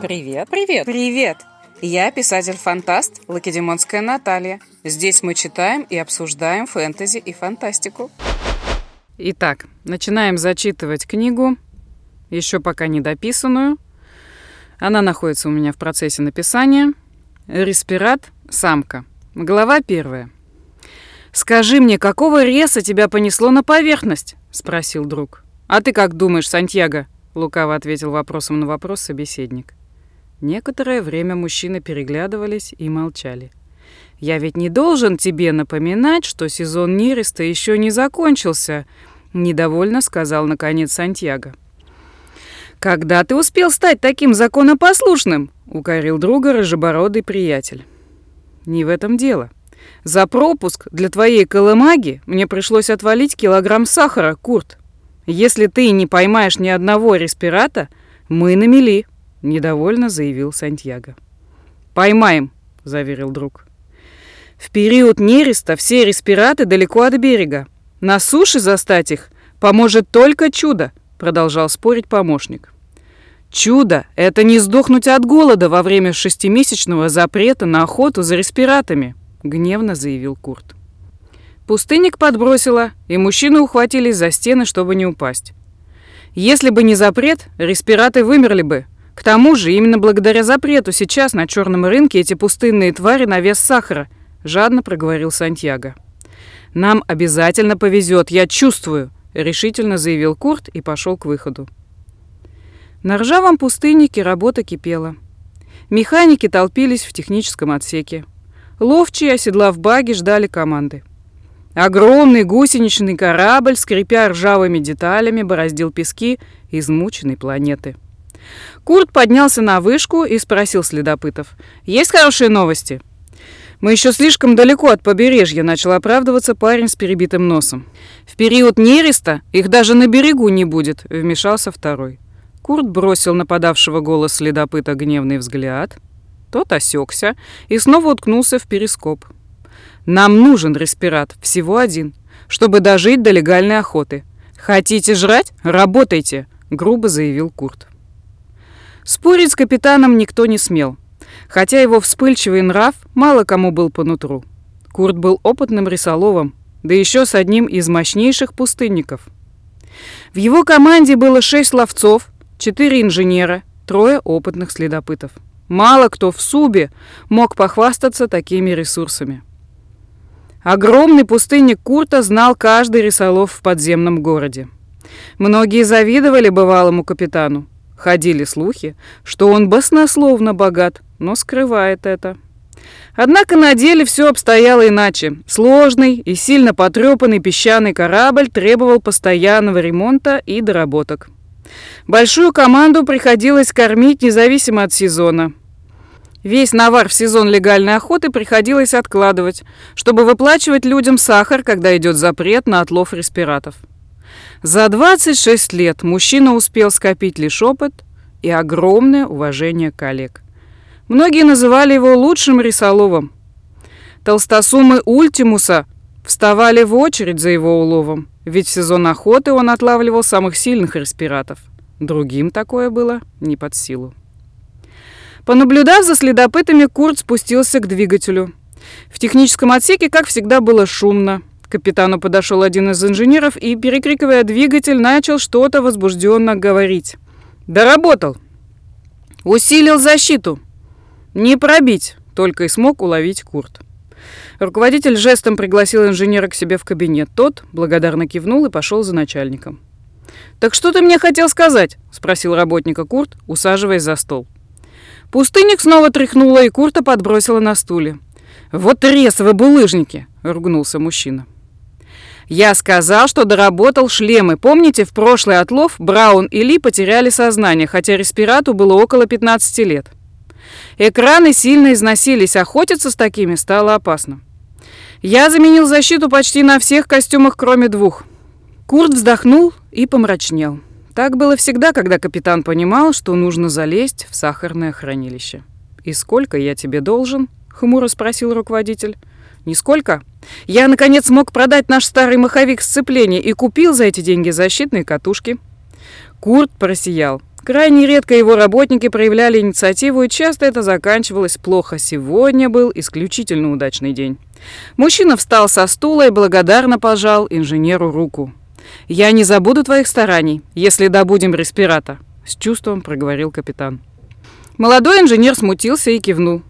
Привет, привет, привет! Я писатель-фантаст Лакедемонская Наталья. Здесь мы читаем и обсуждаем фэнтези и фантастику. Итак, начинаем зачитывать книгу, еще пока не дописанную. Она находится у меня в процессе написания. Респират «Самка». Глава первая. «Скажи мне, какого реса тебя понесло на поверхность?» — спросил друг. «А ты как думаешь, Сантьяго?» — лукаво ответил вопросом на вопрос собеседник. Некоторое время мужчины переглядывались и молчали. «Я ведь не должен тебе напоминать, что сезон Нириста еще не закончился», — недовольно сказал наконец Сантьяго. «Когда ты успел стать таким законопослушным?» — укорил друга рыжебородый приятель. «Не в этом дело. За пропуск для твоей колымаги мне пришлось отвалить килограмм сахара, Курт. Если ты не поймаешь ни одного респирата, мы на мели», — недовольно заявил Сантьяго. «Поймаем», — заверил друг. «В период нереста все респираты далеко от берега. На суше застать их поможет только чудо», продолжал спорить помощник. Чудо — это не сдохнуть от голода во время шестимесячного запрета на охоту за респиратами, гневно заявил Курт. Пустынник подбросила, и мужчины ухватились за стены, чтобы не упасть. Если бы не запрет, респираты вымерли бы. К тому же, именно благодаря запрету сейчас на черном рынке эти пустынные твари на вес сахара, жадно проговорил Сантьяго. Нам обязательно повезет, я чувствую, решительно заявил Курт и пошел к выходу. На ржавом пустыннике работа кипела. Механики толпились в техническом отсеке. Ловчие, оседлав баги, ждали команды. Огромный гусеничный корабль, скрипя ржавыми деталями, бороздил пески измученной планеты. Курт поднялся на вышку и спросил следопытов. «Есть хорошие новости?» Мы еще слишком далеко от побережья, начал оправдываться парень с перебитым носом. В период нереста их даже на берегу не будет, вмешался второй. Курт бросил нападавшего голос следопыта гневный взгляд. Тот осекся и снова уткнулся в перископ. «Нам нужен респират, всего один, чтобы дожить до легальной охоты. Хотите жрать? Работайте!» — грубо заявил Курт. Спорить с капитаном никто не смел хотя его вспыльчивый нрав мало кому был по нутру. Курт был опытным рисоловом, да еще с одним из мощнейших пустынников. В его команде было шесть ловцов, четыре инженера, трое опытных следопытов. Мало кто в Субе мог похвастаться такими ресурсами. Огромный пустынник Курта знал каждый рисолов в подземном городе. Многие завидовали бывалому капитану. Ходили слухи, что он баснословно богат, но скрывает это. Однако на деле все обстояло иначе. Сложный и сильно потрепанный песчаный корабль требовал постоянного ремонта и доработок. Большую команду приходилось кормить независимо от сезона. Весь навар в сезон легальной охоты приходилось откладывать, чтобы выплачивать людям сахар, когда идет запрет на отлов респиратов. За 26 лет мужчина успел скопить лишь опыт и огромное уважение коллег – Многие называли его лучшим рисоловом. Толстосумы Ультимуса вставали в очередь за его уловом, ведь в сезон охоты он отлавливал самых сильных респиратов. Другим такое было не под силу. Понаблюдав за следопытами, Курт спустился к двигателю. В техническом отсеке, как всегда, было шумно. Капитану подошел один из инженеров и, перекрикивая двигатель, начал что-то возбужденно говорить. «Доработал! Усилил защиту! «Не пробить!» — только и смог уловить Курт. Руководитель жестом пригласил инженера к себе в кабинет. Тот благодарно кивнул и пошел за начальником. «Так что ты мне хотел сказать?» — спросил работника Курт, усаживаясь за стол. Пустынник снова тряхнула, и Курта подбросила на стуле. «Вот ресовы булыжники!» — ругнулся мужчина. «Я сказал, что доработал шлемы. Помните, в прошлый отлов Браун и Ли потеряли сознание, хотя респирату было около 15 лет?» Экраны сильно износились, охотиться с такими стало опасно. Я заменил защиту почти на всех костюмах, кроме двух. Курт вздохнул и помрачнел. Так было всегда, когда капитан понимал, что нужно залезть в сахарное хранилище. «И сколько я тебе должен?» — хмуро спросил руководитель. «Нисколько. Я, наконец, смог продать наш старый маховик сцепления и купил за эти деньги защитные катушки». Курт просиял. Крайне редко его работники проявляли инициативу, и часто это заканчивалось плохо. Сегодня был исключительно удачный день. Мужчина встал со стула и благодарно пожал инженеру руку. «Я не забуду твоих стараний, если добудем респиратор», — с чувством проговорил капитан. Молодой инженер смутился и кивнул.